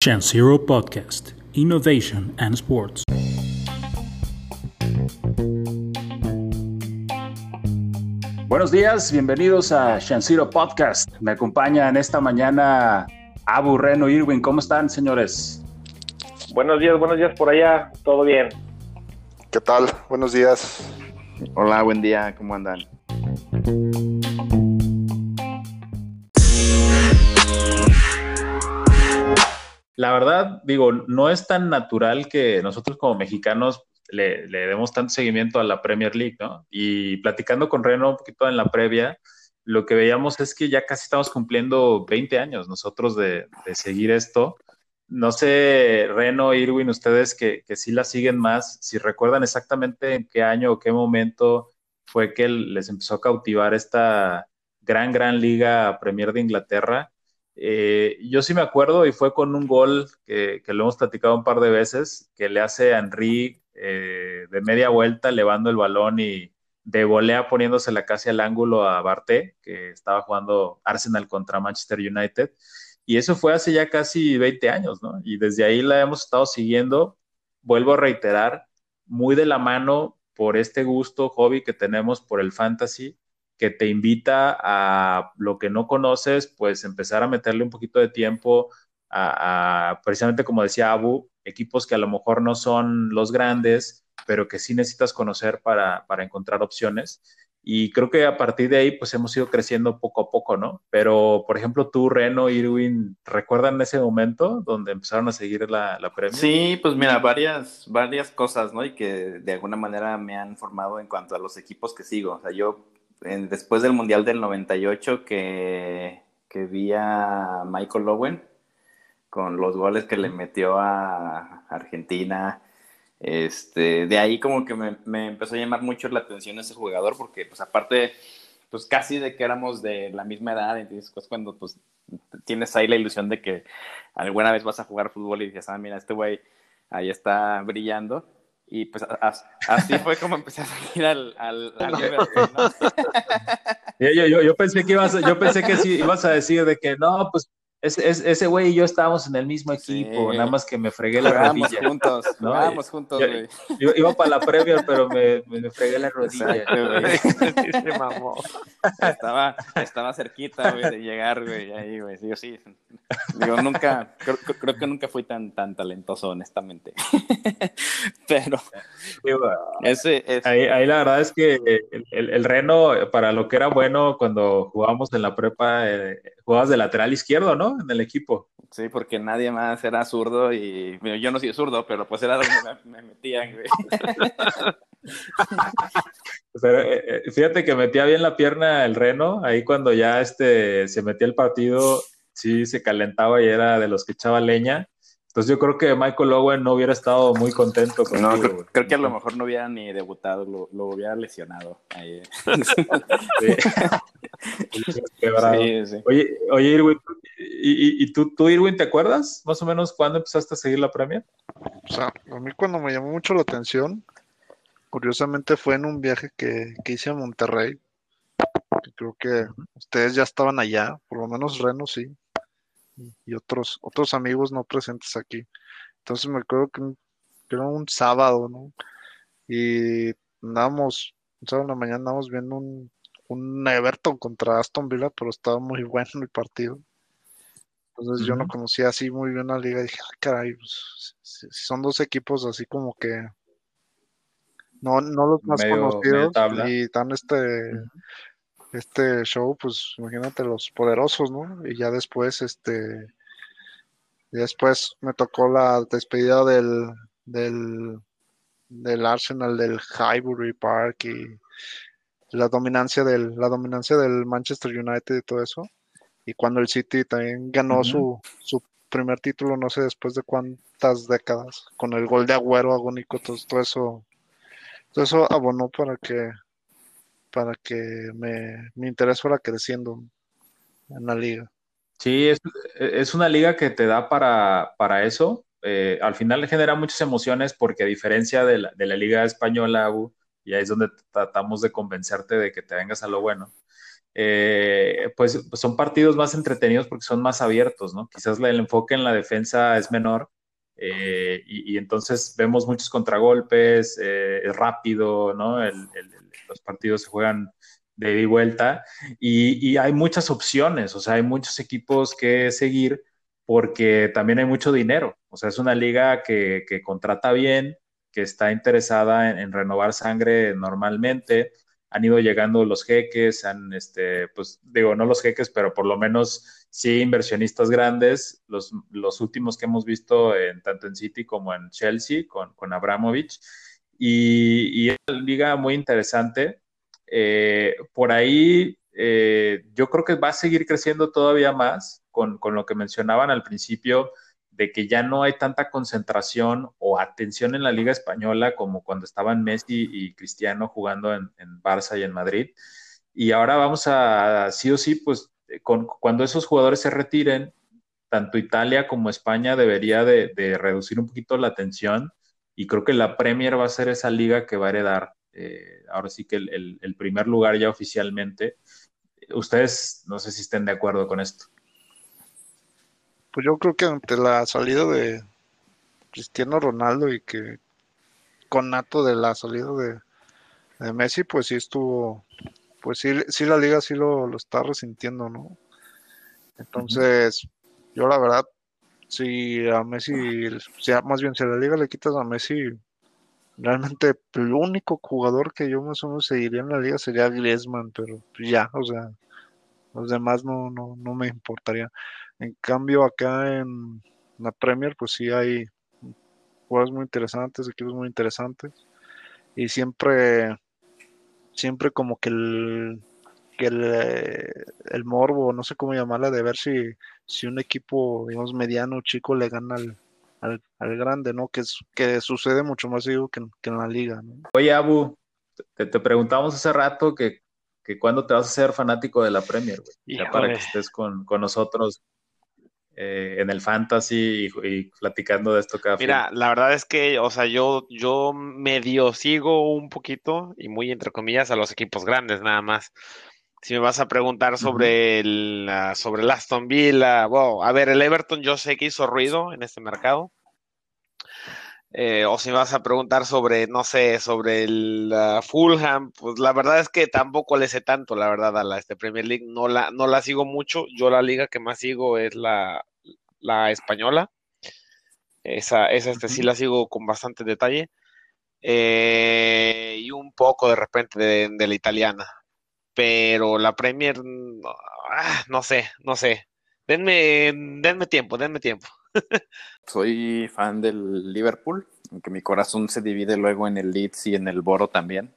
Shan Zero Podcast Innovation and Sports. Buenos días, bienvenidos a Zero Podcast. Me acompaña en esta mañana Abu Reno Irwin. ¿Cómo están, señores? Buenos días, buenos días por allá. ¿Todo bien? ¿Qué tal? Buenos días. Hola, buen día. ¿Cómo andan? La verdad, digo, no es tan natural que nosotros como mexicanos le, demos tanto seguimiento a la Premier League, ¿no? Y platicando con Reno un poquito en la previa, lo que veíamos es que ya casi estamos cumpliendo 20 años nosotros de, seguir esto. No sé, Reno, Irwin, ustedes que, que sí la siguen más, si recuerdan exactamente en qué año o qué momento fue que les empezó a cautivar esta gran, gran liga Premier de Inglaterra eh, yo sí me acuerdo y fue con un gol que, lo hemos platicado un par de veces, que le hace a Henry eh, de media vuelta, levando el balón y de volea poniéndosela casi al ángulo a Barté, que estaba jugando Arsenal contra Manchester United. Y eso fue hace ya casi 20 años, ¿no? Y desde ahí la hemos estado siguiendo. Vuelvo a reiterar, muy de la mano por este gusto, hobby que tenemos por el fantasy que te invita a lo que no conoces, pues empezar a meterle un poquito de tiempo a, precisamente como decía Abu, equipos que a lo mejor no son los grandes, pero que sí necesitas conocer para, encontrar opciones. Y creo que a partir de ahí, pues hemos ido creciendo poco a poco, ¿no? Pero, por ejemplo, tú, Reno, Irwin, ¿recuerdan ese momento donde empezaron a seguir la, la Premier? Sí, pues mira, varias, varias cosas, ¿no? Y que de alguna manera me han formado en cuanto a los equipos que sigo. O sea, yo después del Mundial del 98 que, que vi a Michael Owen con los goles que le metió a Argentina. Este, de ahí como que me, empezó a llamar mucho la atención ese jugador porque pues aparte pues casi de que éramos de la misma edad, entonces pues cuando pues tienes ahí la ilusión de que alguna vez vas a jugar fútbol y dices, ah, mira, este güey ahí está brillando, y pues así fue como empecé a seguir al, al, Liverpool, ¿no? yo, yo, yo, pensé que ibas, yo pensé que sí ibas a decir de que no, pues ese güey y yo estábamos en el mismo equipo, nada más que me fregué la rodilla. juntos, ¿no? Jugábamos juntos, güey. Yo, iba para la previa, pero me, me, fregué la rodilla. Se mamó. Estaba, estaba cerquita, güey, de llegar, güey, ahí, güey. Yo sí, digo, nunca, creo, creo, que nunca fui tan, tan talentoso, honestamente. pero, ese, Ahí, ahí, la verdad es que el, el, Reno, para lo que era bueno cuando jugábamos en la prepa, eh, jugabas de lateral izquierdo, ¿no? En el equipo. Sí, porque nadie más era zurdo y yo no soy zurdo, pero pues era donde me, metían, güey. Eh, eh, fíjate que metía bien la pierna el Reno, ahí cuando ya este, se metía el partido, sí se calentaba y era de los que echaba leña. Entonces yo creo que Michael Owen no hubiera estado muy contento con No, creo, que a lo mejor no hubiera ni debutado, lo, lo hubiera lesionado. Ahí. Oye, oye, Irwin, ¿y, y tú, tú, Irwin, te acuerdas más o menos cuándo empezaste a seguir la Premier? O sea, a mí cuando me llamó mucho la atención, curiosamente fue en un viaje que, que hice a Monterrey. Que creo que ustedes ya estaban allá, por lo menos Reno sí, y otros, otros amigos no presentes aquí. Entonces me acuerdo que, era un sábado, ¿no? Y andábamos, un sábado en la mañana andábamos viendo un, un Everton contra Aston Villa, pero estaba muy bueno el partido. Entonces yo no conocía así muy bien la liga y dije, ah, caray, pues, si, son dos equipos así como que no, no los más conocidos y dan este, este show, pues imagínate los poderosos, ¿no? Y ya después, este, después me tocó la despedida del, del, del Arsenal del Highbury Park y la dominancia del, la dominancia del Manchester United y todo eso. Y cuando el City también ganó su, su primer título, no sé después de cuántas décadas, con el gol de Agüero agónico, todo, todo eso, todo eso abonó para que para que me, mi interés fuera creciendo en la liga. Sí, es, es una liga que te da para, para eso. Eh, al final genera muchas emociones porque a diferencia de la, de la liga española, y ahí es donde tratamos de convencerte de que te vengas a lo bueno. eh, pues, son partidos más entretenidos porque son más abiertos, ¿no? Quizás el enfoque en la defensa es menor eh, y, entonces vemos muchos contragolpes, eh, es rápido, ¿no? los partidos se juegan de ida y vuelta y, hay muchas opciones, o sea, hay muchos equipos que seguir porque también hay mucho dinero, o sea, es una liga que, contrata bien, que está interesada en renovar sangre normalmente han ido llegando los jeques, han, este, pues digo, no los jeques, pero por lo menos sí inversionistas grandes, los, los últimos que hemos visto en, tanto en City como en Chelsea con, con Abramovich, y, y es una liga muy interesante. Eh, por ahí eh, yo creo que va a seguir creciendo todavía más con, con lo que mencionaban al principio de que ya no hay tanta concentración o atención en la Liga Española como cuando estaban Messi y Cristiano jugando en, Barça y en Madrid. Y ahora vamos a, sí o sí, pues cuando esos jugadores se retiren, tanto Italia como España debería de, reducir un poquito la atención y creo que la Premier va a ser esa liga que va a heredar eh, ahora sí que el, el primer lugar ya oficialmente. Ustedes no sé si estén de acuerdo con esto. Pues yo creo que ante la salida de Cristiano Ronaldo y que con nato de la salida de, Messi, pues sí estuvo, pues sí, sí la liga sí lo, está resintiendo, ¿no? Entonces, yo la verdad, si a Messi, sea, más bien si a la liga le quitas a Messi, realmente el único jugador que yo más o menos seguiría en la liga sería Griezmann, pero ya, o sea, los demás no, no, no me importaría. En cambio, acá en la Premier, pues sí hay juegos muy interesantes, equipos muy interesantes. Y siempre, siempre como que el, que el, el morbo, no sé cómo llamarla, de ver si, si un equipo, digamos, mediano o chico le gana al, al, grande, ¿no? Que, que sucede mucho más seguido que, en la liga, ¿no? Oye, Abu, te, te preguntamos hace rato que, que cuándo te vas a ser fanático de la Premier, güey. Ya para que estés con, con nosotros eh, en el fantasy y, platicando de esto cada Mira, la verdad es que, o sea, yo, yo medio sigo un poquito y muy entre comillas a los equipos grandes nada más. Si me vas a preguntar sobre el, sobre el Aston Villa, wow, a ver, el Everton yo sé que hizo ruido en este mercado. Eh, o si me vas a preguntar sobre, no sé, sobre el Fulham, pues la verdad es que tampoco le sé tanto, la verdad, a la este Premier League. No la, no la sigo mucho. Yo la liga que más sigo es la, la española. Esa, esa este, sí la sigo con bastante detalle. Eh, y un poco de repente de, la italiana. Pero la Premier, ah, no, sé, no sé. Denme, denme tiempo, denme tiempo. Soy fan del Liverpool, aunque mi corazón se divide luego en el Leeds y en el Boro también.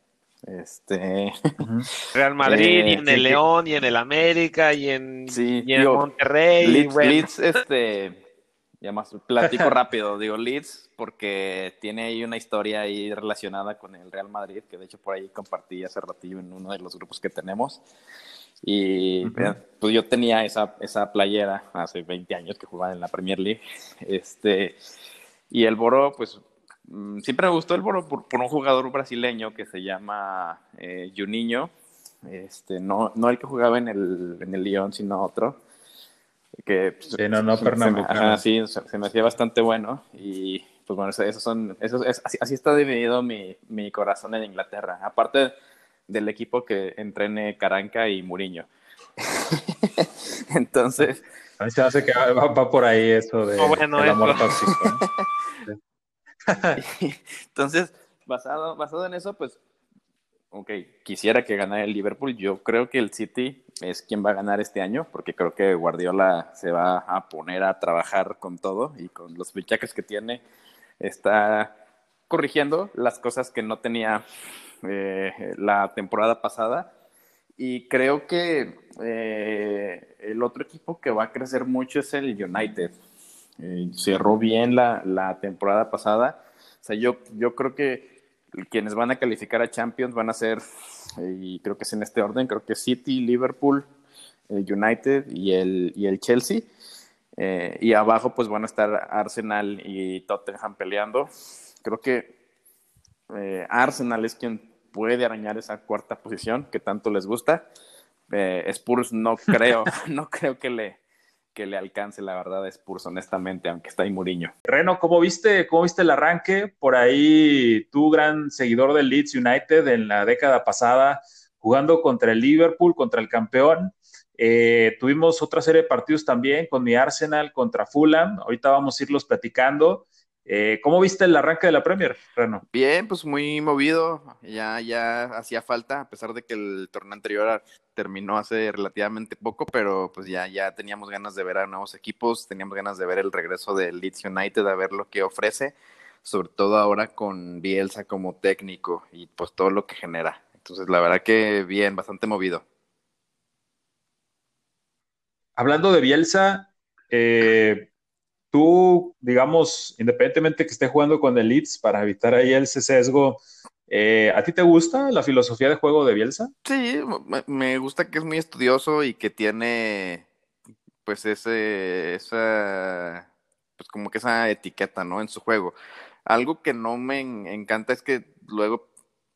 Este Real Madrid y en el León y en el América y en, el Monterrey. Leeds, este, ya más platico rápido, digo Leeds porque tiene ahí una historia ahí relacionada con el Real Madrid, que de hecho por ahí compartí hace ratillo en uno de los grupos que tenemos. Y pues yo tenía esa, esa playera hace 20 años que jugaba en la Premier League. Este, y el Boro, pues Mm, siempre me gustó el Boro por, un jugador brasileño que se llama eh, Juninho. Este, no, no el que jugaba en el, en el Lyon, sino otro. Que, pues, sí, no, no, Pernambucano. sí, se, me hacía bastante bueno. Y pues bueno, esos son, esos, así, así, está dividido mi, mi, corazón en Inglaterra. Aparte del equipo que entrene Caranca y Muriño. Entonces. A mí se hace que va, por ahí eso de el amor tóxico. Entonces, basado, basado en eso, pues, ok, quisiera que ganara el Liverpool. Yo creo que el City es quien va a ganar este año, porque creo que Guardiola se va a poner a trabajar con todo y con los fichajes que tiene, está corrigiendo las cosas que no tenía eh, la temporada pasada. Y creo que eh, el otro equipo que va a crecer mucho es el United. Eh, cerró bien la, la, temporada pasada. O sea, yo, yo creo que quienes van a calificar a Champions van a ser, y creo que es en este orden, creo que City, Liverpool, United y el, y el Chelsea. Y abajo pues van a estar Arsenal y Tottenham peleando. Creo que Arsenal es quien puede arañar esa cuarta posición que tanto les gusta. eh, Spurs no creo, no creo que le, que le alcance la verdad a Spurs, honestamente, aunque está ahí Muriño. Reno, ¿cómo viste, ¿cómo viste el arranque? Por ahí, tú, gran seguidor del Leeds United en la década pasada, jugando contra el Liverpool, contra el campeón. Eh, tuvimos otra serie de partidos también con mi Arsenal contra Fulham. Ahorita vamos a irlos platicando. Eh, ¿Cómo viste el arranque de la Premier, Reno? Bien, pues muy movido. Ya, ya hacía falta, a pesar de que el torneo anterior terminó hace relativamente poco, pero pues ya, ya teníamos ganas de ver a nuevos equipos, teníamos ganas de ver el regreso del Leeds United, a ver lo que ofrece, sobre todo ahora con Bielsa como técnico y pues todo lo que genera. Entonces, la verdad que bien, bastante movido. Hablando de Bielsa, eh, tú, digamos, independientemente que esté jugando con el Leeds para evitar ahí el sesgo, eh, ¿a ti te gusta la filosofía de juego de Bielsa? Sí, me gusta que es muy estudioso y que tiene, pues, ese, esa, pues, como que esa etiqueta, ¿no? En su juego. Algo que no me encanta es que luego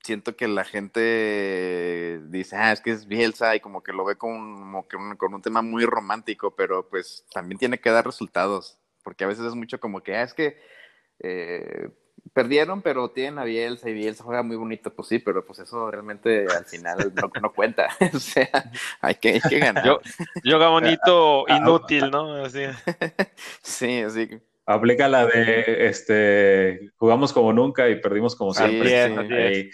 siento que la gente dice, ah, es que es Bielsa y como que lo ve como, que con un tema muy romántico, pero pues también tiene que dar resultados porque a veces es mucho como que, ah, es que eh, perdieron, pero tienen a Bielsa y Bielsa juega muy bonito, pues sí, pero pues eso realmente al final no, cuenta, o sea, hay que, ganar. Yo, yoga bonito, ah, inútil, ¿no? Así. sí, así. Aplica la de, este, jugamos como nunca y perdimos como siempre.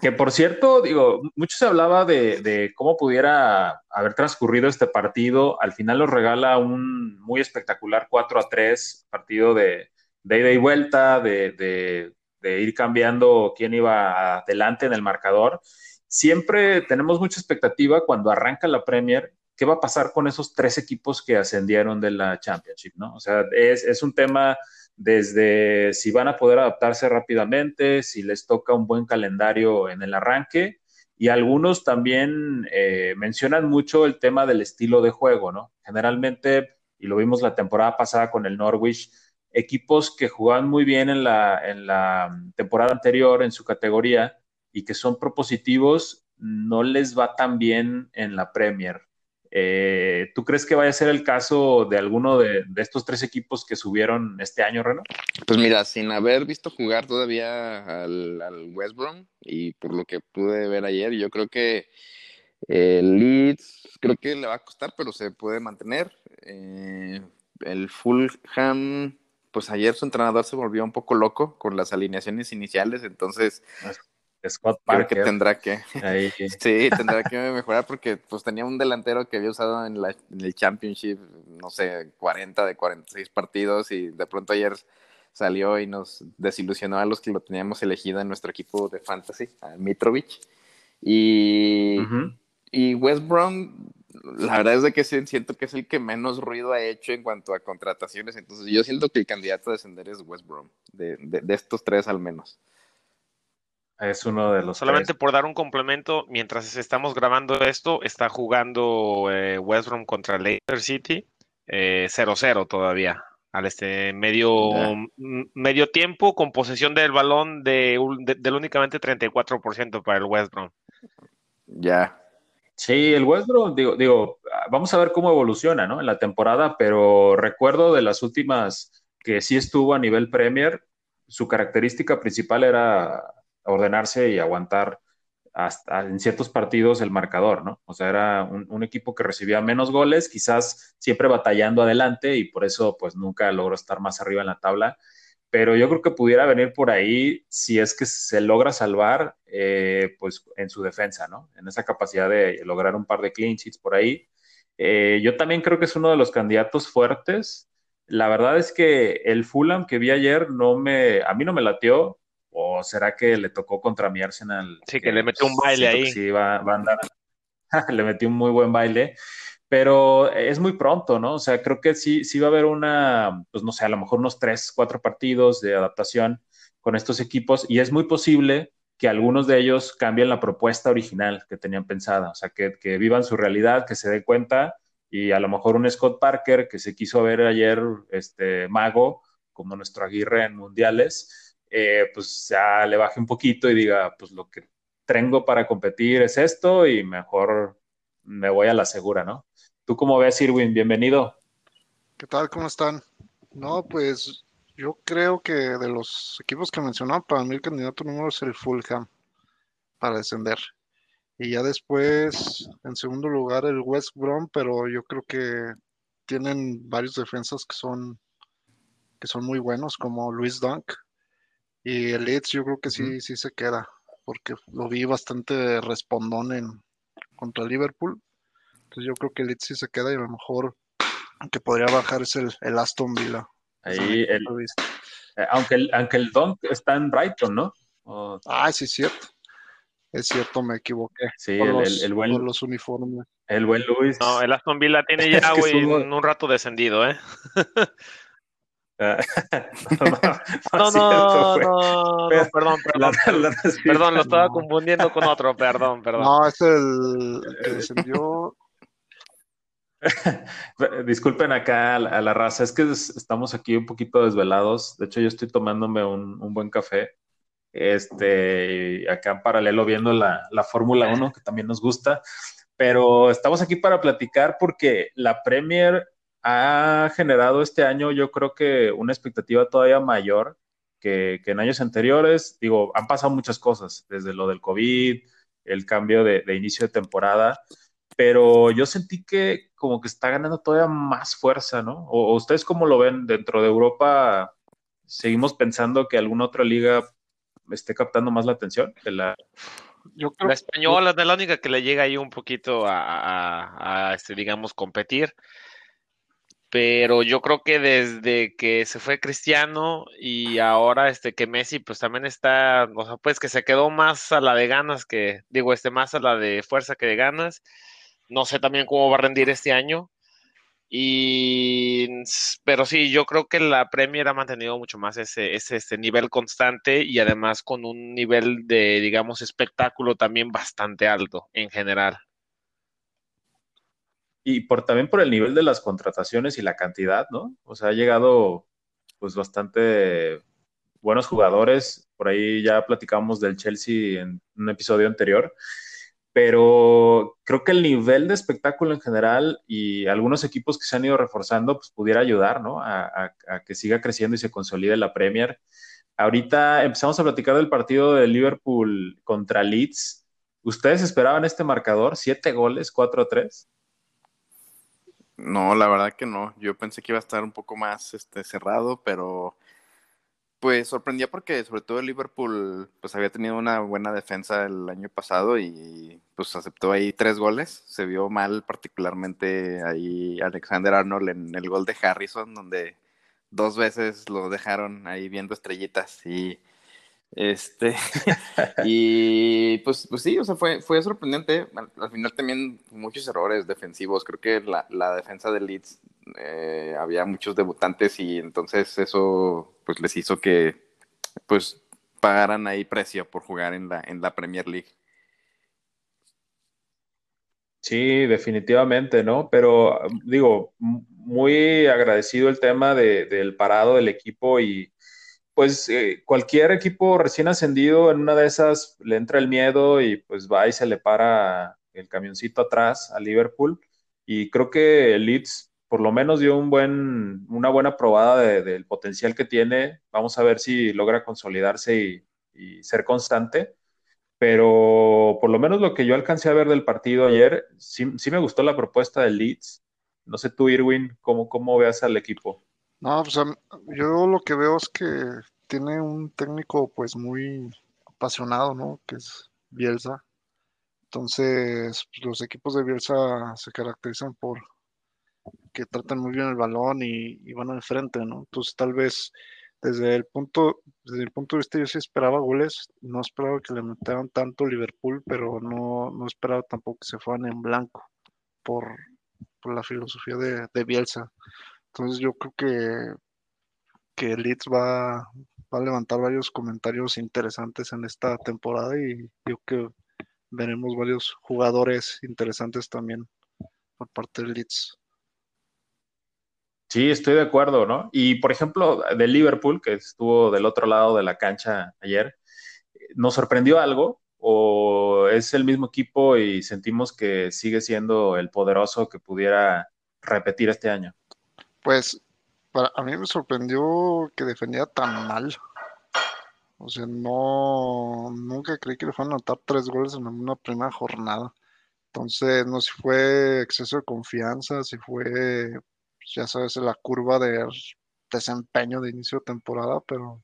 Que, por cierto, digo, mucho se hablaba de, cómo pudiera haber transcurrido este partido. Al final nos regala un muy espectacular 4 a 3, partido de, ida y vuelta, de, ir cambiando quién iba adelante en el marcador. Siempre tenemos mucha expectativa cuando arranca la Premier. ¿Qué va a pasar con esos tres equipos que ascendieron de la Championship? ¿no? O sea, es, es un tema desde si van a poder adaptarse rápidamente, si les toca un buen calendario en el arranque. Y algunos también eh, mencionan mucho el tema del estilo de juego, ¿no? Generalmente, y lo vimos la temporada pasada con el Norwich, equipos que jugaban muy bien en la, en la temporada anterior en su categoría y que son propositivos, no les va tan bien en la Premier. Eh, ¿Tú crees que vaya a ser el caso de alguno de, estos tres equipos que subieron este año, Reno? Pues mira, sin haber visto jugar todavía al, West Brom y por lo que pude ver ayer, yo creo que el Leeds creo que le va a costar, pero se puede mantener. Eh, el Fulham, pues ayer su entrenador se volvió un poco loco con las alineaciones iniciales, entonces Scott Parker. que tendrá que, sí, tendrá que mejorar porque pues tenía un delantero que había usado en, la, en, el Championship, no sé, 40 de 46 partidos y de pronto ayer salió y nos desilusionó a los que lo teníamos elegido en nuestro equipo de fantasy, a Mitrovic. Y, y West Brom, la verdad es de que siento que es el que menos ruido ha hecho en cuanto a contrataciones, entonces yo siento que el candidato a descender es West Brom, de, de estos tres al menos. Es uno de los. Solamente por dar un complemento, mientras estamos grabando esto, está jugando eh, West Brom contra Leicester City 0-0 eh, todavía. Al este medio, medio tiempo con posesión del balón de, del únicamente 34% para el West Brom. Ya. Sí, el West Brom, digo, digo, vamos a ver cómo evoluciona, ¿no? En la temporada, pero recuerdo de las últimas que sí estuvo a nivel Premier, su característica principal era ordenarse y aguantar hasta en ciertos partidos el marcador, ¿no? O sea, era un, equipo que recibía menos goles, quizás siempre batallando adelante y por eso pues nunca logró estar más arriba en la tabla. Pero yo creo que pudiera venir por ahí si es que se logra salvar, eh, pues en su defensa, ¿no? En esa capacidad de lograr un par de clean sheets por ahí. Eh, yo también creo que es uno de los candidatos fuertes. La verdad es que el Fulham que vi ayer no me, a mí no me latió ¿O será que le tocó contra mi Arsenal? Sí, que, le metió un baile ahí. Sí, va, a andar. le metió un muy buen baile. Pero es muy pronto, ¿no? O sea, creo que sí, sí va a haber una, pues no sé, a lo mejor unos tres, cuatro partidos de adaptación con estos equipos y es muy posible que algunos de ellos cambien la propuesta original que tenían pensada, o sea, que, que vivan su realidad, que se den cuenta y a lo mejor un Scott Parker que se quiso ver ayer, este mago, como nuestro Aguirre en mundiales, eh, pues ya le baje un poquito y diga, pues lo que tengo para competir es esto y mejor me voy a la segura, ¿no? ¿Tú cómo ves, Irwin? Bienvenido. ¿Qué tal? ¿Cómo están? No, pues yo creo que de los equipos que mencionaba, para mí el candidato número es el Fulham para descender. Y ya después, en segundo lugar, el West Brom, pero yo creo que tienen varios defensas que son, que son muy buenos, como Luis Dunk. Y el Leeds yo creo que sí, sí se queda, porque lo vi bastante respondón en, contra Liverpool. Entonces yo creo que el Leeds sí se queda y a lo mejor que podría bajar es el, el Aston Villa. Ahí, el, eh, aunque, el, aunque el Dunk está en Brighton, ¿no? Ah, sí, es cierto. Es cierto, me equivoqué. Sí, el, los, el, buen, los uniformes. El buen Luis. No, el Aston Villa tiene ya, güey, un rato descendido, ¿eh? no, no, no, no, no, perdón, perdón. La, la, perdón, lo estaba confundiendo con otro, perdón, perdón. No, es el, que descendió. Disculpen acá a la, a la, raza, es que estamos aquí un poquito desvelados. De hecho, yo estoy tomándome un, un buen café. Este, acá en paralelo viendo la, la Fórmula 1, que también nos gusta. Pero estamos aquí para platicar porque la Premier ha generado este año, yo creo que una expectativa todavía mayor que, que, en años anteriores. Digo, han pasado muchas cosas, desde lo del COVID, el cambio de, de, inicio de temporada, pero yo sentí que como que está ganando todavía más fuerza, ¿no? ¿O, o ustedes cómo lo ven dentro de Europa? ¿Seguimos pensando que alguna otra liga esté captando más la atención que la, yo creo, la española es la única que le llega ahí un poquito a, a, a, este, digamos, competir pero yo creo que desde que se fue Cristiano y ahora este que Messi pues también está, o sea, pues que se quedó más a la de ganas que, digo, este más a la de fuerza que de ganas. No sé también cómo va a rendir este año. Y pero sí, yo creo que la Premier ha mantenido mucho más ese, ese, ese nivel constante y además con un nivel de, digamos, espectáculo también bastante alto en general y por también por el nivel de las contrataciones y la cantidad, ¿no? O sea, ha llegado pues bastante buenos jugadores. Por ahí ya platicamos del Chelsea en un episodio anterior. Pero creo que el nivel de espectáculo en general y algunos equipos que se han ido reforzando, pues pudiera ayudar, ¿no? A, a, a que siga creciendo y se consolide la Premier. Ahorita empezamos a platicar del partido de Liverpool contra Leeds. ¿Ustedes esperaban este marcador? ¿Siete goles, 4-3? No, la verdad que no. Yo pensé que iba a estar un poco más este, cerrado, pero pues sorprendía porque sobre todo el Liverpool pues había tenido una buena defensa el año pasado y pues aceptó ahí tres goles. Se vio mal particularmente ahí Alexander Arnold en el gol de Harrison, donde dos veces lo dejaron ahí viendo estrellitas y este, y pues, pues sí, o sea, fue, fue sorprendente. Al, al final también muchos errores defensivos. Creo que la, la defensa de Leeds eh, había muchos debutantes y entonces eso pues les hizo que pues pagaran ahí precio por jugar en la, en la Premier League. Sí, definitivamente, ¿no? Pero digo, muy agradecido el tema de, del parado del equipo y, pues eh, cualquier equipo recién ascendido en una de esas le entra el miedo y pues va y se le para el camioncito atrás a Liverpool. Y creo que el Leeds por lo menos dio una buena probada de, del potencial que tiene. Vamos a ver si logra consolidarse y, y, ser constante. Pero por lo menos lo que yo alcancé a ver del partido ayer, sí, sí me gustó la propuesta del Leeds. No sé tú, Irwin, cómo, cómo veas al equipo. No, pues yo lo que veo es que tiene un técnico pues muy apasionado, ¿no? Que es Bielsa. Entonces, pues, los equipos de Bielsa se caracterizan por que tratan muy bien el balón y, van al frente, ¿no? Entonces, tal vez desde el punto desde el punto de vista yo sí esperaba goles, no esperaba que le metieran tanto Liverpool, pero no, no esperaba tampoco que se fueran en blanco por, por la filosofía de, de Bielsa. Entonces yo creo que, que Leeds va, va, a levantar varios comentarios interesantes en esta temporada y yo creo que veremos varios jugadores interesantes también por parte de Leeds. Sí, estoy de acuerdo, ¿no? Y por ejemplo, de Liverpool, que estuvo del otro lado de la cancha ayer, nos sorprendió algo, o es el mismo equipo y sentimos que sigue siendo el poderoso que pudiera repetir este año? Pues para, a mí me sorprendió que defendía tan mal. O sea, no, nunca creí que le fueran a anotar tres goles en una primera jornada. Entonces, no sé si fue exceso de confianza, si fue, pues, ya sabes, la curva de desempeño de inicio de temporada, pero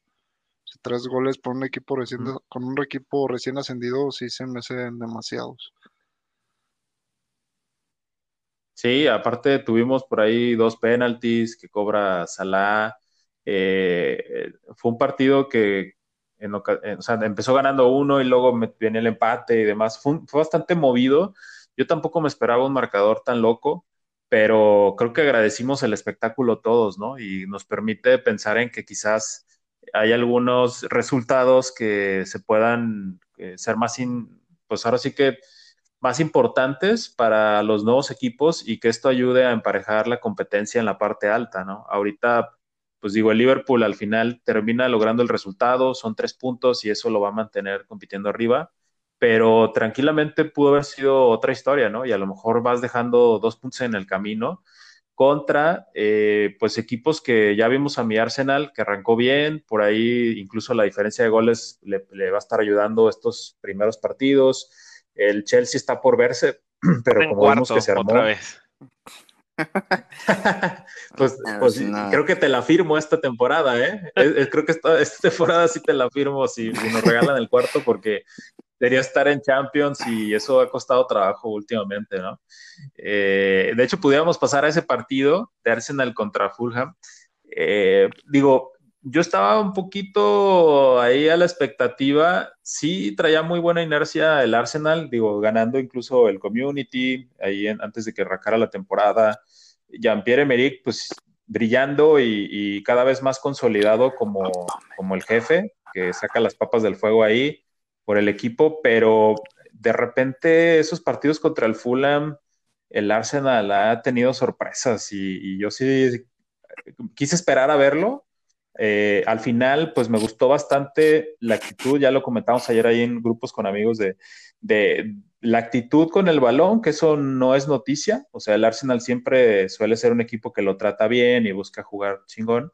tres goles por un equipo recién, con un equipo recién ascendido sí se me hacen demasiados. Sí, aparte tuvimos por ahí dos penaltis que cobra Salah. Eh, fue un partido que empezó ganando uno y luego viene el empate y demás. Fue, bastante movido. Yo tampoco me esperaba un marcador tan loco, pero creo que agradecimos el espectáculo todos, ¿no? Y nos permite pensar en que quizás hay algunos resultados que se puedan eh, ser más, pues ahora sí que más importantes para los nuevos equipos y que esto ayude a emparejar la competencia en la parte alta, ¿no? Ahorita, pues digo, el Liverpool al final termina logrando el resultado, son tres puntos y eso lo va a mantener compitiendo arriba, pero tranquilamente pudo haber sido otra historia, ¿no? Y a lo mejor vas dejando dos puntos en el camino contra eh, pues equipos que ya vimos a mi Arsenal, que arrancó bien, por ahí incluso la diferencia de goles le, va a estar ayudando estos primeros partidos. El Chelsea está por verse, pero como vemos que se armó. Otra vez. pues, pues creo que te la firmo esta temporada, ¿eh? creo que esta, temporada sí te la firmo si, si nos regalan el cuarto, porque debería estar en Champions y eso ha costado trabajo últimamente, ¿no? Eh, de hecho, pudiéramos pasar a ese partido de Arsenal contra Fulham. Eh, digo, yo estaba un poquito ahí a la expectativa. Sí, traía muy buena inercia el Arsenal, digo, ganando incluso el Community ahí antes de que arrancara la temporada. Jean-Pierre Emerick, pues brillando y, cada vez más consolidado como, como el jefe que saca las papas del fuego ahí por el equipo, pero de repente esos partidos contra el Fulham, el Arsenal ha tenido sorpresas y, yo sí quise esperar a verlo. Eh, al final, pues me gustó bastante la actitud, ya lo comentamos ayer ahí en grupos con amigos de, la actitud con el balón, que eso no es noticia, o sea, el Arsenal siempre suele ser un equipo que lo trata bien y busca jugar chingón,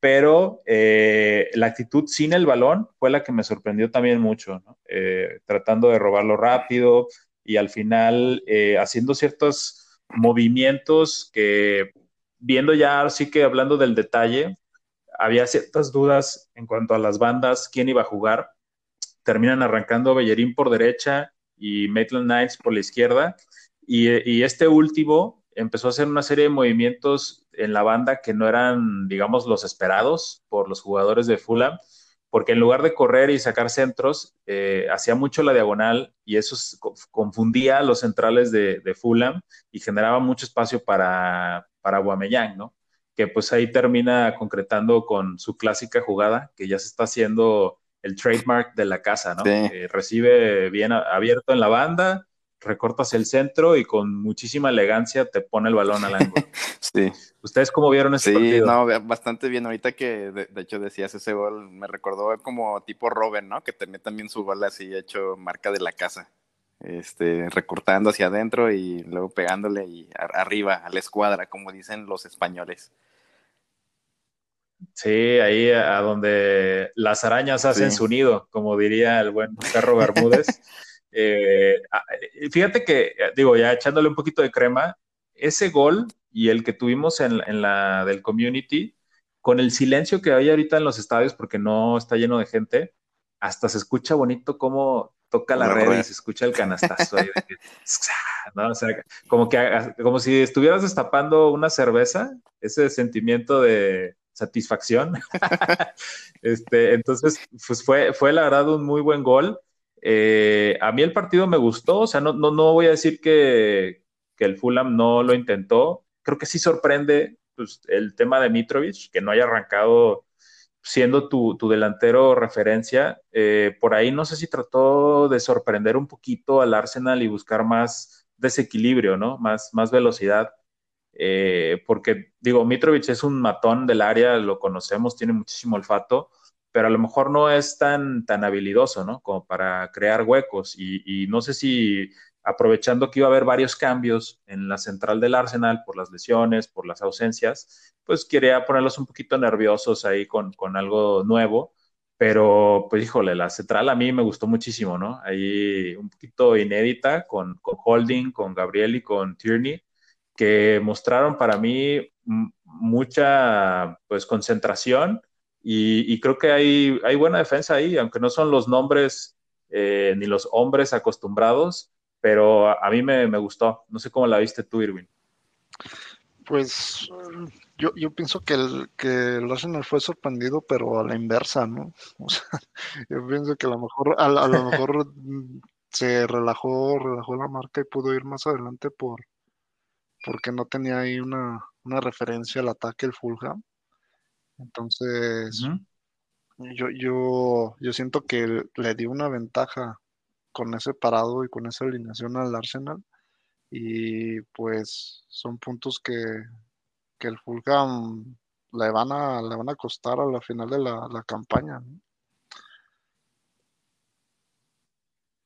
pero eh, la actitud sin el balón fue la que me sorprendió también mucho, eh, tratando de robarlo rápido y al final haciendo ciertos movimientos que, viendo ya, sí que hablando del detalle, había ciertas dudas en cuanto a las bandas, quién iba a jugar. Terminan arrancando Bellerín por derecha y Maitland Knights por la izquierda. Y, y este último empezó a hacer una serie de movimientos en la banda que no eran, digamos, los esperados por los jugadores de Fulham, porque en lugar de correr y sacar centros, eh, hacía mucho la diagonal y eso confundía a los centrales de, Fulham y generaba mucho espacio para, para ¿no? Que pues ahí termina concretando con su clásica jugada, que ya se está haciendo el trademark de la casa, ¿no? recibe bien abierto en la banda, recortas el centro y con muchísima elegancia te pone el balón al ángulo. sí. ¿Ustedes cómo vieron ese sí, no, bastante bien. Ahorita que de, hecho decías ese gol, me recordó como tipo Robin, ¿no? Que tenía también su gol así hecho marca de la casa. Este, recortando hacia adentro y luego pegándole y arriba a la escuadra, como dicen los españoles. Sí, ahí a donde las arañas hacen su nido, como diría el buen perro Bermúdez. Eh, eh, fíjate que, eh, digo, ya echándole un poquito de crema, ese gol y el que tuvimos en, la del community, con el silencio que hay ahorita en los estadios porque no está lleno de gente, hasta se escucha bonito cómo toca la red y se escucha el canastazo. como, que, como si estuvieras destapando una cerveza, ese sentimiento de satisfacción. este, entonces, pues fue, fue la verdad un muy buen gol. Eh, a mí el partido me gustó, o sea, no, no, no voy a decir que, que, el Fulham no lo intentó. Creo que sí sorprende pues, el tema de Mitrovic, que no haya arrancado siendo tu, tu delantero referencia. Eh, por ahí no sé si trató de sorprender un poquito al Arsenal y buscar más desequilibrio, ¿no? Más, más velocidad. Eh, porque digo, Mitrovic es un matón del área, lo conocemos, tiene muchísimo olfato, pero a lo mejor no es tan, tan habilidoso, ¿no? Como para crear huecos. Y, no sé si aprovechando que iba a haber varios cambios en la central del Arsenal por las lesiones, por las ausencias, pues quería ponerlos un poquito nerviosos ahí con, con algo nuevo. Pero, pues, híjole, la central a mí me gustó muchísimo, ¿no? Ahí un poquito inédita con, con Holding, con Gabriel y con Tierney, que mostraron para mí mucha, pues, concentración y, creo que hay, hay, buena defensa ahí, aunque no son los nombres eh, ni los hombres acostumbrados, pero a, mí me, gustó. No sé cómo la viste tú, Irwin. Pues yo, yo pienso que el, que el Arsenal fue sorprendido, pero a la inversa, ¿no? O sea, yo pienso que a lo mejor, a, lo mejor se relajó, relajó la marca y pudo ir más adelante por porque no tenía ahí una, una referencia al ataque el Fulham entonces, yo, yo, yo siento que le dio una ventaja con ese parado y con esa alineación al Arsenal. Y pues son puntos que, el Fulham le van a, le van a costar a la final de la, campaña.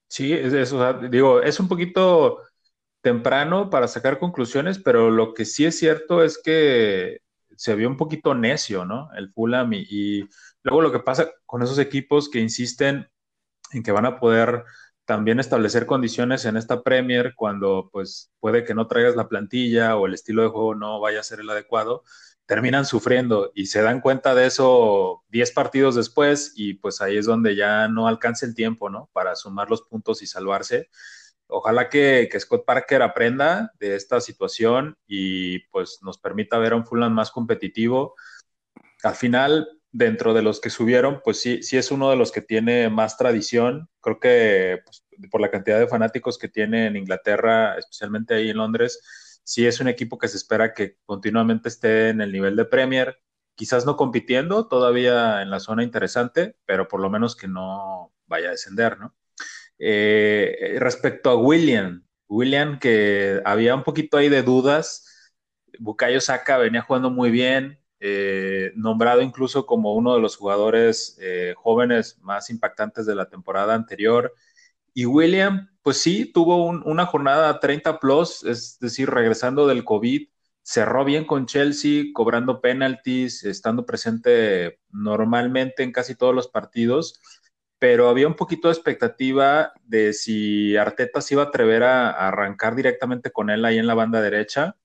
Sí, es digo, es un poquito temprano para sacar conclusiones, pero lo que sí es cierto es que se vio un poquito necio, ¿no? El Fulham y, luego lo que pasa con esos equipos que insisten en que van a poder también establecer condiciones en esta Premier cuando pues puede que no traigas la plantilla o el estilo de juego no vaya a ser el adecuado, terminan sufriendo y se dan cuenta de eso 10 partidos después y pues ahí es donde ya no alcanza el tiempo, ¿no? Para sumar los puntos y salvarse ojalá que, Scott Parker aprenda de esta situación y pues nos permita ver a un Fulham más competitivo. Al final, dentro de los que subieron, pues sí, sí es uno de los que tiene más tradición. Creo que pues, por la cantidad de fanáticos que tiene en Inglaterra, especialmente ahí en Londres, sí es un equipo que se espera que continuamente esté en el nivel de Premier. Quizás no compitiendo todavía en la zona interesante, pero por lo menos que no vaya a descender, ¿no? Eh, respecto a William, William que había un poquito ahí de dudas, Bukayo Saka venía jugando muy bien, eh, nombrado incluso como uno de los jugadores eh, jóvenes más impactantes de la temporada anterior. Y William, pues sí, tuvo una jornada 30 plus, es decir, regresando del COVID, cerró bien con Chelsea, cobrando penalties, estando presente normalmente en casi todos los partidos pero había un poquito de expectativa de si Arteta se iba a atrever a, arrancar directamente con él ahí en la banda derecha.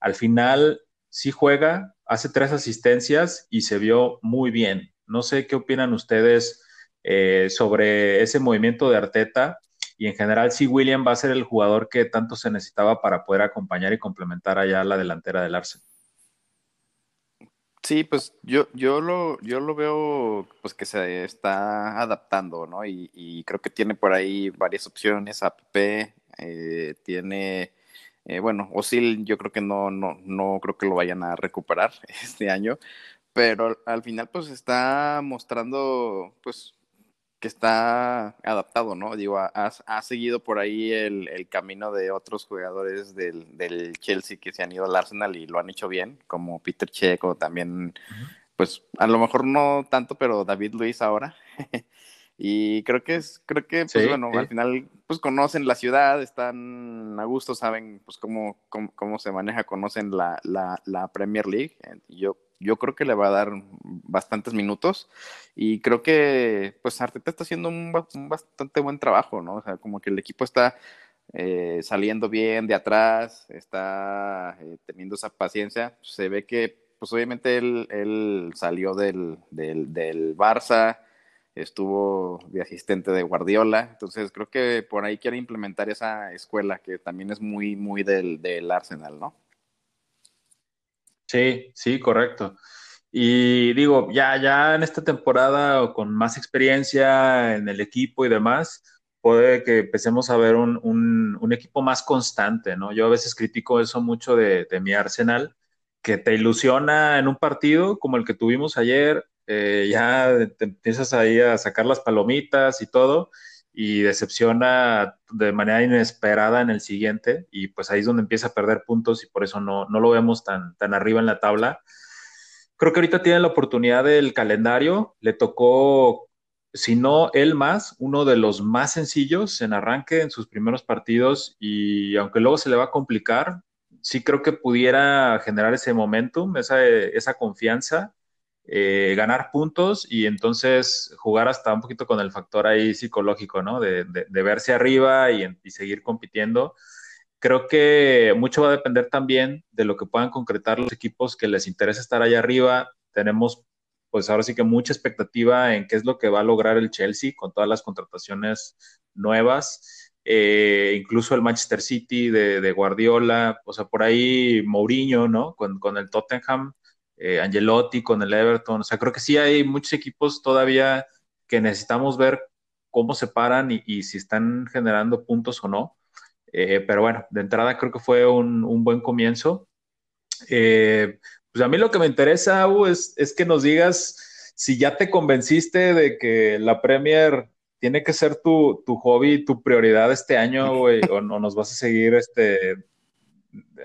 Al final sí juega, hace tres asistencias y se vio muy bien. No sé qué opinan ustedes eh, sobre ese movimiento de Arteta y en general si William va a ser el jugador que tanto se necesitaba para poder acompañar y complementar allá la delantera del Arsenal. Sí, pues yo, yo lo, yo lo veo pues que se está adaptando, ¿no? Y, creo que tiene por ahí varias opciones, APP, eh, tiene, eh, bueno, Osil yo creo que no, no, no creo que lo vayan a recuperar este año, pero al final pues está mostrando pues que está adaptado, ¿no? Digo, ha, seguido por ahí el, camino de otros jugadores del, Chelsea que se han ido al Arsenal y lo han hecho bien, como Peter Checo, también, pues a lo mejor no tanto, pero David Luis ahora. y creo que es, creo que, pues bueno, al final, pues conocen la ciudad, están a gusto, saben, pues cómo, cómo, se maneja, conocen la, la, la Premier League. Y yo yo creo que le va a dar bastantes minutos y creo que pues Arteta está haciendo un, bastante buen trabajo, ¿no? O sea, como que el equipo está eh, saliendo bien de atrás, está eh, teniendo esa paciencia, se ve que pues obviamente él, salió del, del, Barça, estuvo de asistente de Guardiola, entonces creo que por ahí quiere implementar esa escuela que también es muy, muy del, del Arsenal, ¿no? Sí, sí, correcto. Y digo, ya, ya en esta temporada, con más experiencia en el equipo y demás, puede que empecemos a ver un, un, equipo más constante, ¿no? Yo a veces critico eso mucho de, de, mi Arsenal, que te ilusiona en un partido como el que tuvimos ayer, eh, ya te empiezas ahí a sacar las palomitas y todo, y decepciona de manera inesperada en el siguiente y pues ahí es donde empieza a perder puntos y por eso no, no lo vemos tan, tan arriba en la tabla. creo que ahorita tiene la oportunidad del calendario, le tocó, si no él más, uno de los más sencillos en arranque en sus primeros partidos y aunque luego se le va a complicar, sí creo que pudiera generar ese momentum, esa, esa confianza eh, ganar puntos y entonces jugar hasta un poquito con el factor ahí psicológico, ¿no? De, verse arriba y, seguir compitiendo. Creo que mucho va a depender también de lo que puedan concretar los equipos que les interesa estar allá arriba. Tenemos, pues ahora sí que mucha expectativa en qué es lo que va a lograr el Chelsea con todas las contrataciones nuevas. Eh, incluso el Manchester City de, Guardiola, o sea, por ahí Mourinho, ¿no? Con, con el Tottenham eh, Angelotti con el Everton. O sea, creo que sí hay muchos equipos todavía que necesitamos ver cómo se paran y, si están generando puntos o no. Eh, pero bueno, de entrada creo que fue un, buen comienzo. Eh, pues a mí lo que me interesa, es, es que nos digas si ya te convenciste de que la Premier tiene que ser tu, tu hobby, tu prioridad este año, o, no nos vas a seguir este,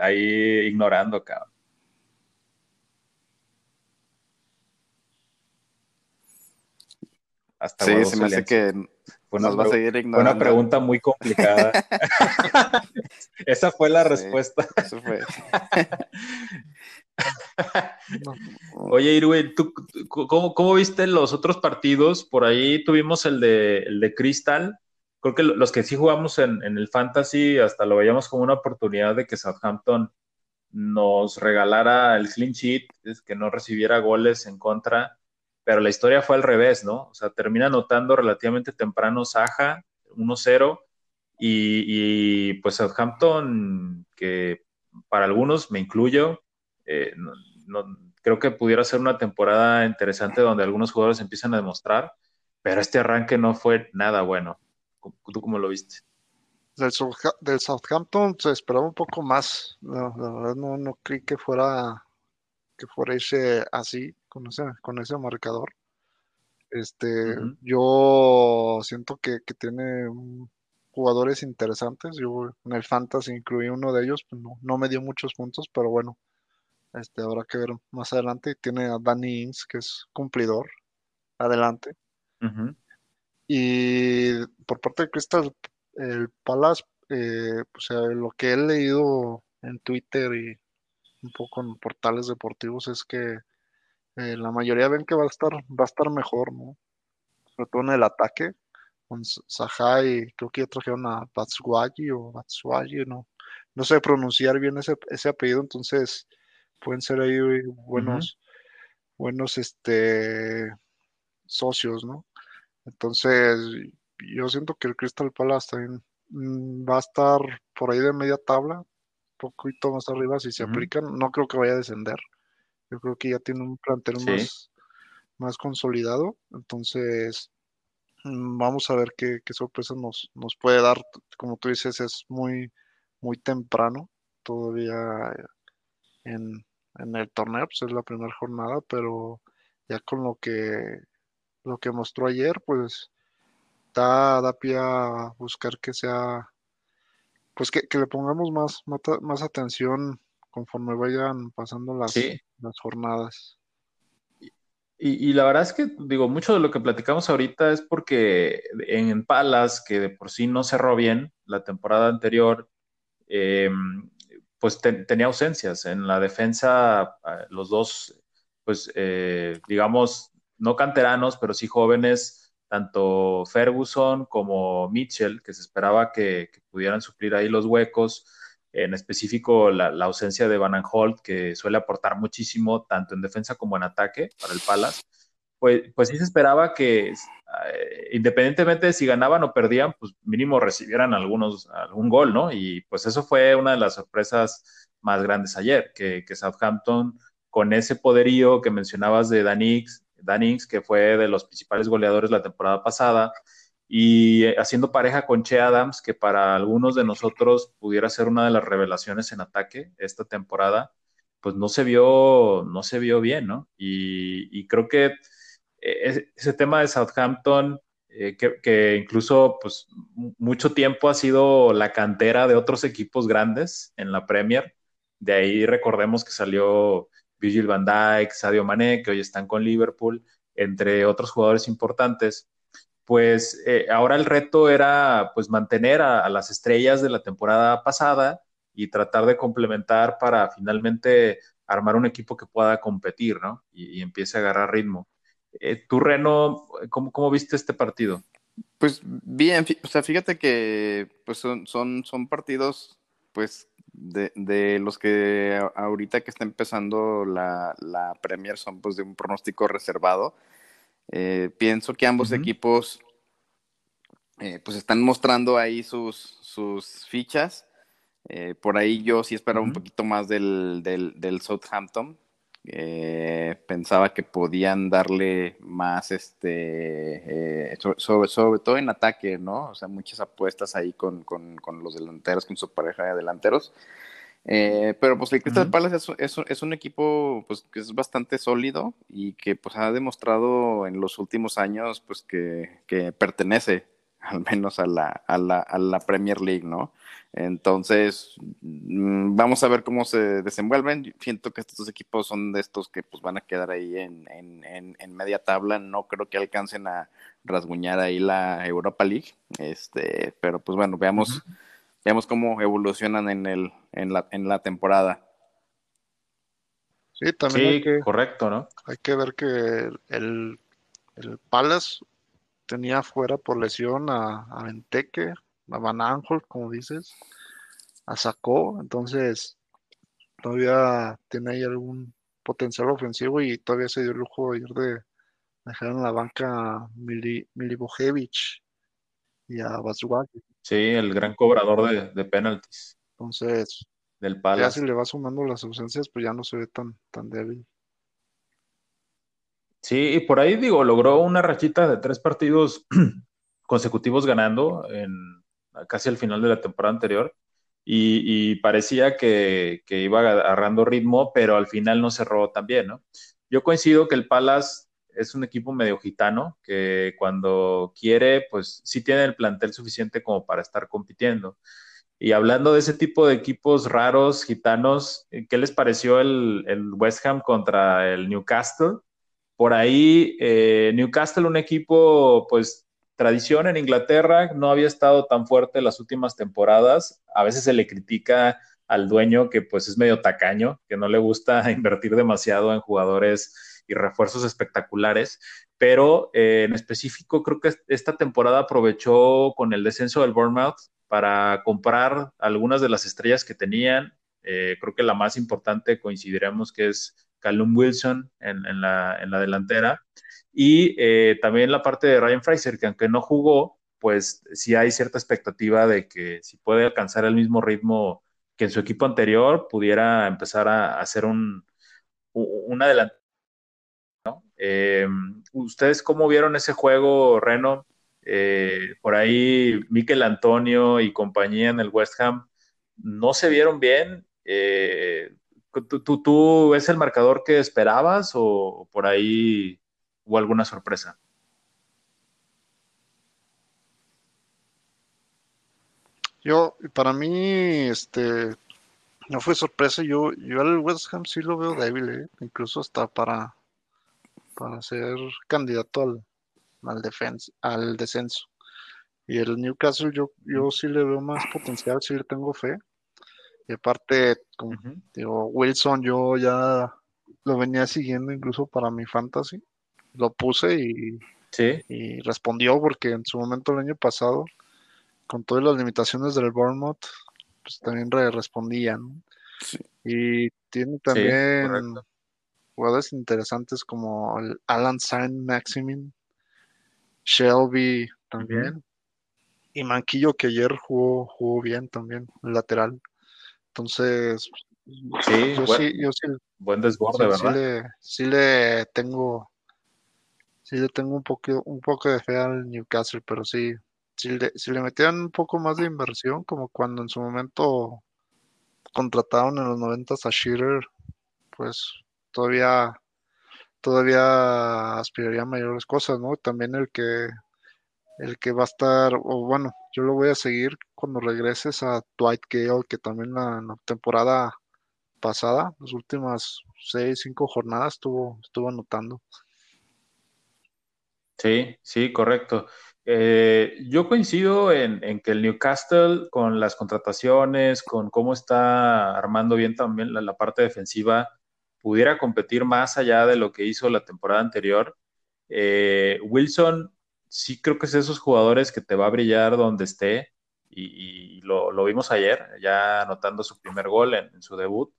ahí ignorando, cabrón. Hasta sí, se me hace que nos va a seguir ignorando. Una pregunta muy complicada. Esa fue la respuesta. Eso fue. Oye, Irwin, ¿tú, cómo, viste los otros partidos? Por ahí tuvimos el de, el de Crystal. Creo que los que sí jugamos en, en el Fantasy hasta lo veíamos como una oportunidad de que Southampton nos regalara el clean sheet, que no recibiera goles en contra pero la historia fue al revés, ¿no? O sea, termina anotando relativamente temprano Saja, 1-0, y, pues Southampton, que para algunos, me incluyo, eh, creo que pudiera ser una temporada interesante donde algunos jugadores empiezan a demostrar, pero este arranque no fue nada bueno. ¿Tú cómo lo viste? Del, Southampton se esperaba un poco más. la verdad no, no creí que fuera que fuera ese así con ese, con ese marcador. Este, yo siento que, tiene jugadores interesantes. Yo en el Fantasy incluí uno de ellos, pues no, me dio muchos puntos, pero bueno, este, habrá que ver más adelante. Tiene a Danny Ings, que es cumplidor. Adelante. Y por parte de Crystal, el Palace, eh, pues, lo que he leído en Twitter y un poco en portales deportivos es que eh, la mayoría ven que va a estar, va a estar mejor, ¿no? Sobre todo en el ataque, con Saha y creo que ya trajeron a Batshuayi o Batshuayi, no, no sé pronunciar bien ese, ese apellido, entonces pueden ser ahí buenos, buenos este socios, ¿no? Entonces, yo siento que el Crystal Palace también mm, va a estar por ahí de media tabla, un poquito más arriba si se aplican, no creo que vaya a descender. Yo creo que ya tiene un plantel más, consolidado. Entonces, mm, vamos a ver qué, sorpresa nos, nos puede dar. Como tú dices, es muy, muy temprano todavía en, el torneo, pues es la primera jornada, pero ya con lo que lo que mostró ayer, pues da, da pie a buscar que sea, pues que, le pongamos más, más atención conforme vayan pasando las, las jornadas. Y, la verdad es que, digo, mucho de lo que platicamos ahorita es porque en Palas, que de por sí no cerró bien la temporada anterior, em, pues tenía ausencias. En la defensa, los dos, pues, eh, digamos, no canteranos, pero sí jóvenes, tanto Ferguson como Mitchell, que se esperaba que, que pudieran suplir ahí los huecos en específico la, ausencia de Van Holt, que suele aportar muchísimo tanto en defensa como en ataque para el Palace, pues, pues sí se esperaba que eh, independientemente de si ganaban o perdían, pues mínimo recibieran algunos, algún gol, ¿no? Y pues eso fue una de las sorpresas más grandes ayer, que, que Southampton con ese poderío que mencionabas de Danix, Danix, que fue de los principales goleadores la temporada pasada, y eh, haciendo pareja con Che Adams, que para algunos de nosotros pudiera ser una de las revelaciones en ataque esta temporada, pues no se vio, no se vio bien, ¿no? Y, creo que eh, ese tema de Southampton, eh, que, incluso pues mucho tiempo ha sido la cantera de otros equipos grandes en la Premier, de ahí recordemos que salió Virgil van Dijk, Sadio Mané, que hoy están con Liverpool, entre otros jugadores importantes. Pues eh, ahora el reto era pues mantener a, las estrellas de la temporada pasada y tratar de complementar para finalmente armar un equipo que pueda competir, ¿no? Y, empiece a agarrar ritmo. Eh, tú, Reno, ¿cómo, ¿cómo, viste este partido? Pues bien, o sea, fíjate que pues son, son, son partidos pues de, los que ahorita que está empezando la, Premier son pues de un pronóstico reservado. Eh, pienso que ambos equipos eh, pues están mostrando ahí sus, sus fichas. Eh, por ahí yo sí esperaba un poquito más del, del Southampton. Eh, pensaba que podían darle más, este, sobre, sobre, todo en ataque, ¿no? O sea, muchas apuestas ahí con, con, con los delanteros, con su pareja de delanteros. Eh, pero pues el Crystal Palace es, es, es, un equipo pues que es bastante sólido y que pues ha demostrado en los últimos años pues que, que pertenece al menos a la, a la, a la Premier League, ¿no? Entonces, mm, vamos a ver cómo se desenvuelven. Siento que estos equipos son de estos que pues van a quedar ahí en, en, en, media tabla. No creo que alcancen a rasguñar ahí la Europa League. Este, pero pues bueno, veamos, veamos cómo evolucionan en el, en la, en la temporada. Sí, también hay que, correcto, ¿no? Hay que ver que el, el Palace tenía fuera por lesión a, a Enteque, a Van Aanholt, como dices, a Sacó, entonces todavía tiene ahí algún potencial ofensivo y todavía se dio el lujo ayer de dejar en la banca a Mili, y a Batshuayi. Sí, el gran cobrador de, de penaltis. Entonces, del ya si le va sumando las ausencias, pues ya no se ve tan, tan débil. Sí, y por ahí digo, logró una rachita de tres partidos consecutivos ganando en casi al final de la temporada anterior. Y, parecía que, iba agarrando ritmo, pero al final no cerró tan bien, ¿no? Yo coincido que el Palace es un equipo medio gitano, que cuando quiere, pues sí tiene el plantel suficiente como para estar compitiendo. Y hablando de ese tipo de equipos raros, gitanos, ¿qué les pareció el, el West Ham contra el Newcastle? Por ahí, eh, Newcastle, un equipo, pues, tradición en Inglaterra, no había estado tan fuerte las últimas temporadas. A veces se le critica al dueño que, pues, es medio tacaño, que no le gusta invertir demasiado en jugadores y refuerzos espectaculares, pero eh, en específico creo que esta temporada aprovechó con el descenso del Bournemouth para comprar algunas de las estrellas que tenían. Eh, creo que la más importante coincidiremos que es Callum Wilson en, la, delantera. Y eh, también la parte de Ryan Fraser, que aunque no jugó, pues sí hay cierta expectativa de que si puede alcanzar el mismo ritmo que en su equipo anterior, pudiera empezar a, hacer un, un adelantado. Eh, ¿Ustedes cómo vieron ese juego, Reno? Eh, por ahí Miquel Antonio y compañía en el West Ham no se vieron bien. ¿Tú, tú, es el marcador que esperabas o por ahí hubo alguna sorpresa? Yo, para mí, este, no fue sorpresa. Yo, yo al West Ham sí lo veo débil, ¿eh? incluso hasta para, para ser candidato al, al, al descenso. Y el Newcastle yo, yo sí le veo más potencial, sí le tengo fe. Y aparte, como digo, Wilson, yo ya lo venía siguiendo incluso para mi fantasy. Lo puse y, y respondió porque en su momento el año pasado, con todas las limitaciones del Bournemouth, pues también respondían. Y tiene también jugadores interesantes como Alan Saint Maximin, Shelby también. Y Manquillo que ayer jugó, jugó bien también, lateral. Entonces, sí, yo, sí, yo sí, buen desborde, ¿verdad? Sí le, tengo, sí le tengo un poco, un poco de fe al Newcastle, pero sí, si le, si le metieran un poco más de inversión, como cuando en su momento contrataron en los 90 a Shearer, pues todavía todavía aspiraría a mayores cosas, ¿no? También el que el que va a estar, o bueno, yo lo voy a seguir cuando regreses a Dwight Gale, que también la, la temporada pasada, las últimas seis, cinco jornadas estuvo, estuvo anotando. Sí, sí, correcto. Eh, yo coincido en, que el Newcastle, con las contrataciones, con cómo está armando bien también la, parte defensiva, pudiera competir más allá de lo que hizo la temporada anterior. Eh, Wilson, sí creo que es de esos jugadores que te va a brillar donde esté, y, lo, vimos ayer, ya anotando su primer gol en su debut.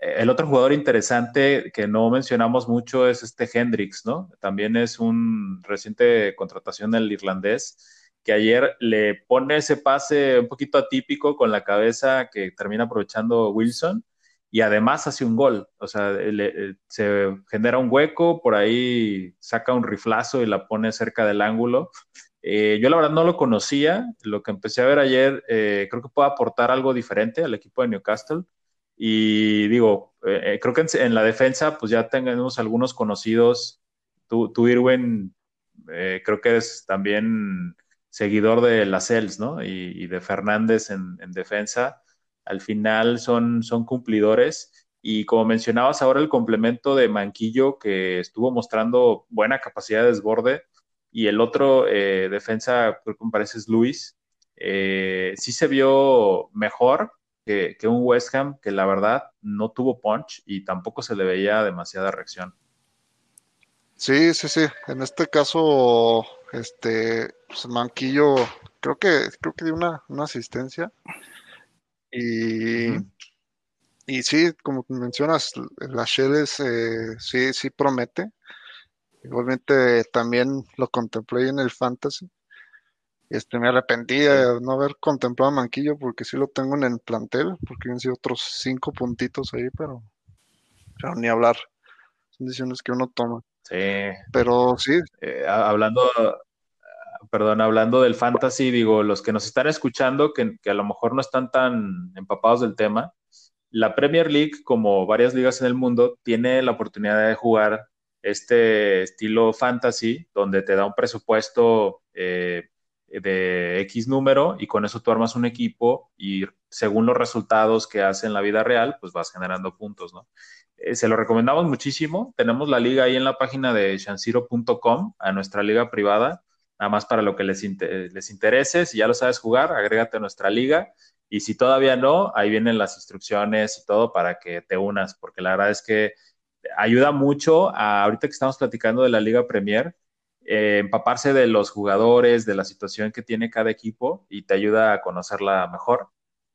El otro jugador interesante que no mencionamos mucho es este Hendrix, ¿no? También es un reciente contratación del irlandés que ayer le pone ese pase un poquito atípico con la cabeza que termina aprovechando Wilson y además hace un gol. O sea, se genera un hueco, por ahí saca un riflazo y la pone cerca del ángulo. Eh, yo la verdad no lo conocía, lo que empecé a ver ayer eh, creo que puede aportar algo diferente al equipo de Newcastle. Y digo, eh, creo que en, la defensa, pues ya tenemos algunos conocidos. Tú, Irwin, eh, creo que eres también seguidor de Lascelles, ¿no? Y, de Fernández en, defensa. Al final son, son cumplidores. Y como mencionabas ahora, el complemento de Manquillo, que estuvo mostrando buena capacidad de desborde, y el otro eh, defensa, creo que me parece es Luis, sí se vio mejor, que, un West Ham que la verdad no tuvo punch y tampoco se le veía demasiada reacción. Sí, sí, sí. En este caso, este pues, Manquillo, creo que creo que dio una, asistencia. Y, y sí, como mencionas, la Shells eh, sí, sí promete. Igualmente también lo contemplé en el Fantasy. Este, me arrepentí de no haber contemplado a Manquillo porque sí lo tengo en el plantel, porque han sido otros cinco puntitos ahí, pero, pero ni hablar. Son decisiones que uno toma. Sí. Pero sí. Eh, hablando, perdón, hablando del fantasy, digo, los que nos están escuchando, que, a lo mejor no están tan empapados del tema, la Premier League, como varias ligas en el mundo, tiene la oportunidad de jugar este estilo fantasy, donde te da un presupuesto eh, de X número y con eso tú armas un equipo y según los resultados que hace en la vida real, pues vas generando puntos, ¿no? Eh, se lo recomendamos muchísimo. Tenemos la liga ahí en la página de shansiro.com, a nuestra liga privada, nada más para lo que les, les interese. Si ya lo sabes jugar, agrégate a nuestra liga. Y si todavía no, ahí vienen las instrucciones y todo para que te unas, porque la verdad es que ayuda mucho a, ahorita que estamos platicando de la Liga Premier, eh, empaparse de los jugadores, de la situación que tiene cada equipo y te ayuda a conocerla mejor.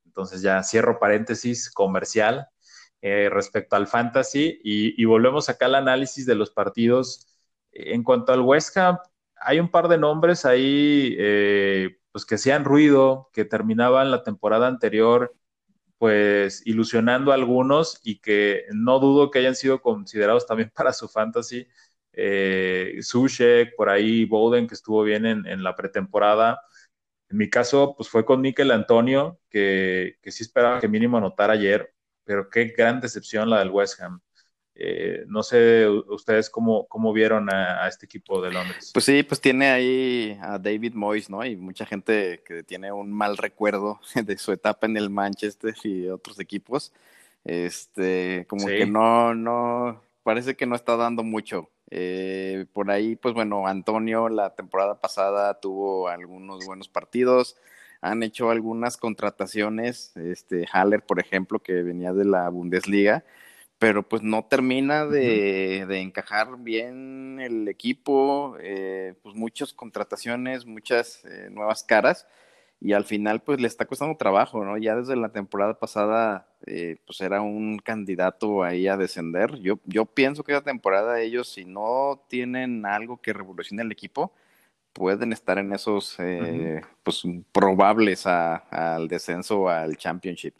Entonces ya cierro paréntesis comercial eh, respecto al fantasy y, volvemos acá al análisis de los partidos. En cuanto al West Ham, hay un par de nombres ahí eh, pues que hacían ruido, que terminaban la temporada anterior pues ilusionando a algunos y que no dudo que hayan sido considerados también para su fantasy eh, por ahí Bowden, que estuvo bien en, la pretemporada. En mi caso, pues fue con Mikel Antonio, que, sí esperaba que mínimo anotara ayer, pero qué gran decepción la del West Ham. Eh, no sé ustedes cómo, cómo vieron a, este equipo de Londres. Pues sí, pues tiene ahí a David Moyes, ¿no? Y mucha gente que tiene un mal recuerdo de su etapa en el Manchester y otros equipos. Este, como que no, no, parece que no está dando mucho. Eh, por ahí, pues bueno, Antonio la temporada pasada tuvo algunos buenos partidos. Han hecho algunas contrataciones, este Haller, por ejemplo, que venía de la Bundesliga, pero pues no termina de, encajar bien el equipo, eh, pues muchas contrataciones, muchas eh, nuevas caras y al final pues le está costando trabajo, ¿no? Ya desde la temporada pasada eh, pues era un candidato ahí a descender. Yo, yo pienso que esa temporada ellos si no tienen algo que revolucione el equipo, pueden estar en esos eh, pues probables al descenso al championship.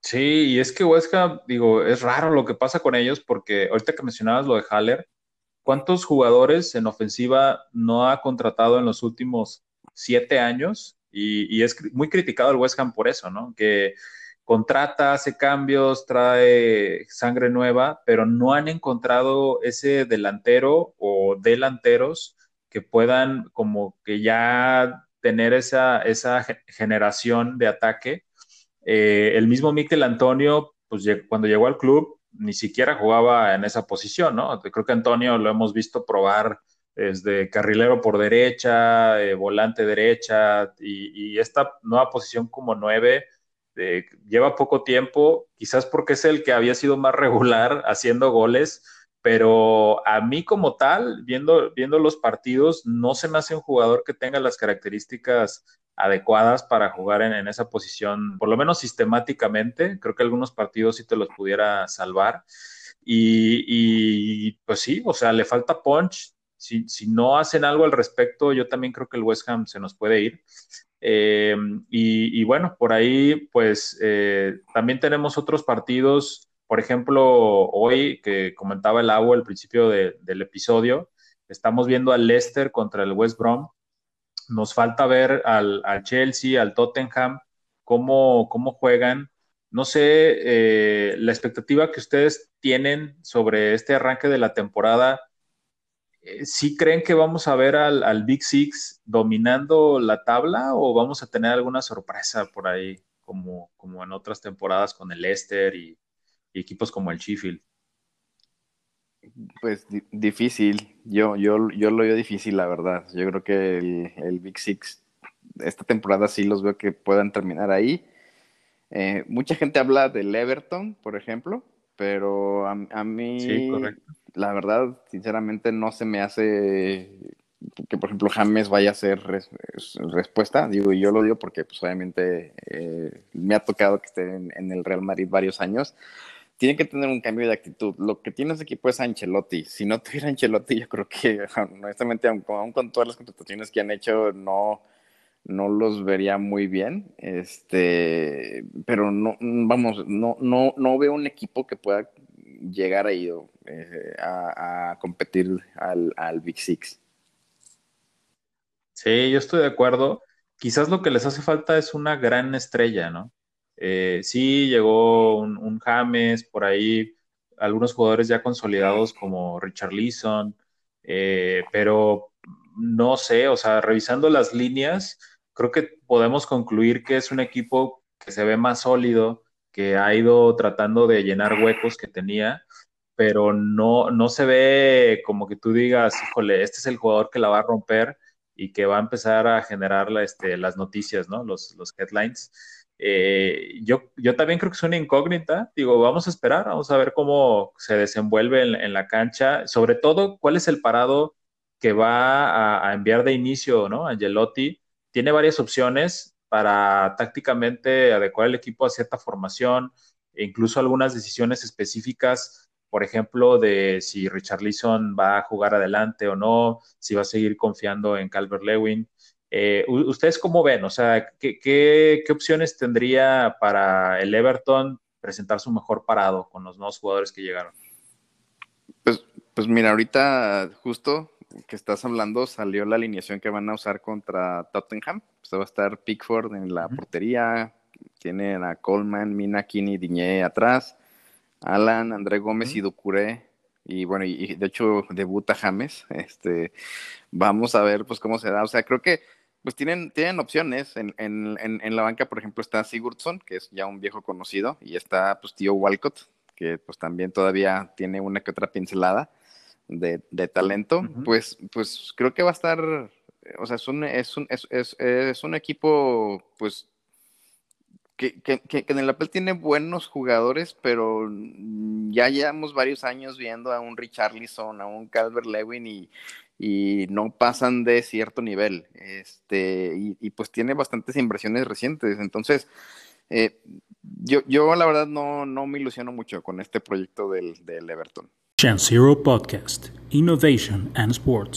Sí, y es que Huesca, digo, es raro lo que pasa con ellos porque ahorita que mencionabas lo de Haller, ¿cuántos jugadores en ofensiva no ha contratado en los últimos siete años y, es muy criticado el West Ham por eso, ¿no? Que contrata, hace cambios, trae sangre nueva, pero no han encontrado ese delantero o delanteros que puedan como que ya tener esa, esa generación de ataque. Eh, el mismo Miquel Antonio, pues cuando llegó al club, ni siquiera jugaba en esa posición, ¿no? Creo que Antonio lo hemos visto probar desde carrilero por derecha, eh, volante derecha, y, esta nueva posición como nueve lleva poco tiempo, quizás porque es el que había sido más regular haciendo goles, pero a mí como tal, viendo, viendo los partidos, no se me hace un jugador que tenga las características adecuadas para jugar en, esa posición, por lo menos sistemáticamente. Creo que algunos partidos sí te los pudiera salvar. Y, pues sí, o sea, le falta punch. Si, no hacen algo al respecto, yo también creo que el West Ham se nos puede ir. Eh, y, bueno, por ahí, pues eh, también tenemos otros partidos. Por ejemplo, hoy que comentaba el agua al principio del episodio, estamos viendo al Leicester contra el West Brom nos falta ver al, Chelsea, al Tottenham, cómo, cómo juegan. No sé, eh, la expectativa que ustedes tienen sobre este arranque de la temporada, eh, ¿sí creen que vamos a ver al, Big Six dominando la tabla o vamos a tener alguna sorpresa por ahí, como, como en otras temporadas con el Leicester y, y equipos como el Sheffield? Pues difícil, yo, yo, yo lo veo difícil, la verdad. Yo creo que el, Big Six, esta temporada sí los veo que puedan terminar ahí. Eh, mucha gente habla del Everton, por ejemplo, pero a, mí, la verdad, sinceramente, no se me hace que, por ejemplo, James vaya a ser respuesta. Digo, yo lo digo porque, pues, obviamente, eh, me ha tocado que esté en el Real Madrid varios años tiene que tener un cambio de actitud. Lo que tiene ese equipo es Ancelotti. Si no tuviera Ancelotti, yo creo que, honestamente, aún con todas las contrataciones que han hecho, no, no los vería muy bien. Este, pero no, vamos, no, no, no veo un equipo que pueda llegar ahí eh, a, a, competir al, al Big Six. Sí, yo estoy de acuerdo. Quizás lo que les hace falta es una gran estrella, ¿no? Eh, sí, llegó un, James, por ahí algunos jugadores ya consolidados como Richard Leeson, eh, pero no sé, o sea, revisando las líneas, creo que podemos concluir que es un equipo que se ve más sólido, que ha ido tratando de llenar huecos que tenía, pero no, no se ve como que tú digas, híjole, este es el jugador que la va a romper y que va a empezar a generar este, las noticias, ¿no? Los, los headlines. Eh, yo, yo también creo que es una incógnita. Digo, vamos a esperar, vamos a ver cómo se desenvuelve en, la cancha. Sobre todo, cuál es el parado que va a, enviar de inicio, ¿no? Angelotti tiene varias opciones para tácticamente adecuar el equipo a cierta formación, e incluso algunas decisiones específicas, por ejemplo, de si Richard Leeson va a jugar adelante o no, si va a seguir confiando en Calvert Lewin. Eh, ¿Ustedes cómo ven? O sea, ¿qué, opciones tendría para el Everton presentar su mejor parado con los nuevos jugadores que llegaron? Pues, pues mira, ahorita justo que estás hablando salió la alineación que van a usar contra Tottenham. Pues va a estar Pickford en la portería, tienen a Coleman, Mina, Kini, Diñé atrás, Alan, André Gómez y Ducuré y bueno, y, de hecho debuta James. Este, vamos a ver pues cómo se da. O sea, creo que pues tienen, tienen opciones. En, en, en, la banca, por ejemplo, está Sigurdsson, que es ya un viejo conocido, y está pues tío Walcott, que pues también todavía tiene una que otra pincelada de, de talento. Pues, pues creo que va a estar, o sea, es un, es un, es, es, es un equipo pues que, que, que, en el Apple tiene buenos jugadores, pero ya llevamos varios años viendo a un Richarlison, a un Calvert Lewin y, y no pasan de cierto nivel. Este, y, pues tiene bastantes inversiones recientes. Entonces, eh, yo, yo la verdad no, no me ilusiono mucho con este proyecto del, del Everton. Chance Zero Podcast, Innovation and Sports.